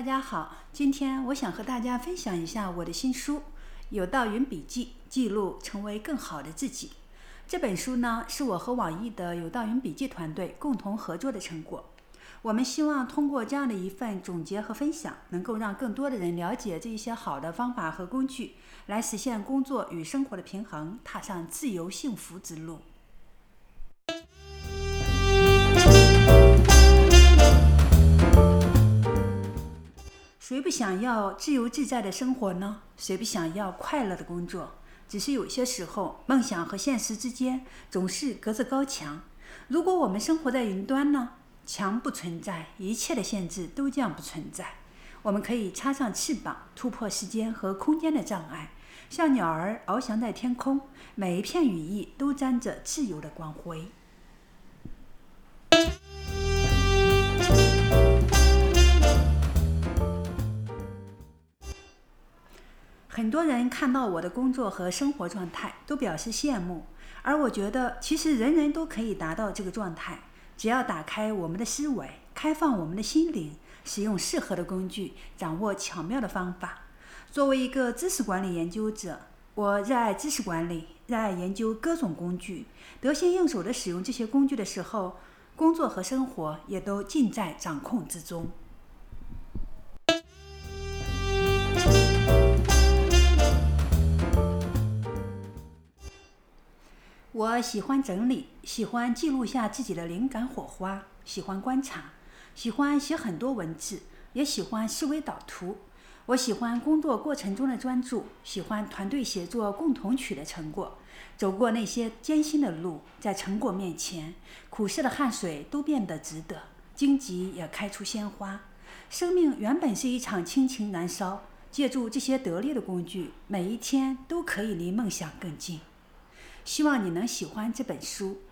大家好，今天我想和大家分享一下我的新书《有道云笔记》，记录成为更好的自己。这本书呢，是我和网易的有道云笔记团队共同合作的成果。我们希望通过这样的一份总结和分享，能够让更多的人了解这一些好的方法和工具，来实现工作与生活的平衡，踏上自由幸福之路。谁不想要自由自在的生活呢？谁不想要快乐的工作？只是有些时候，梦想和现实之间总是隔着高墙。如果我们生活在云端呢？墙不存在，一切的限制都将不存在。我们可以插上翅膀，突破时间和空间的障碍，像鸟儿翱翔在天空，每一片羽翼都沾着自由的光辉。很多人看到我的工作和生活状态，都表示羡慕。而我觉得，其实人人都可以达到这个状态，只要打开我们的思维，开放我们的心灵，使用适合的工具，掌握巧妙的方法。作为一个知识管理研究者，我热爱知识管理，热爱研究各种工具。得心应手地使用这些工具的时候，工作和生活也都尽在掌控之中。我喜欢整理，喜欢记录下自己的灵感火花，喜欢观察，喜欢写很多文字，也喜欢思维导图。我喜欢工作过程中的专注，喜欢团队协作共同取得成果。走过那些艰辛的路，在成果面前，苦涩的汗水都变得值得，荆棘也开出鲜花。生命原本是一场亲情燃烧，借助这些得力的工具，每一天都可以离梦想更近。希望你能喜欢这本书。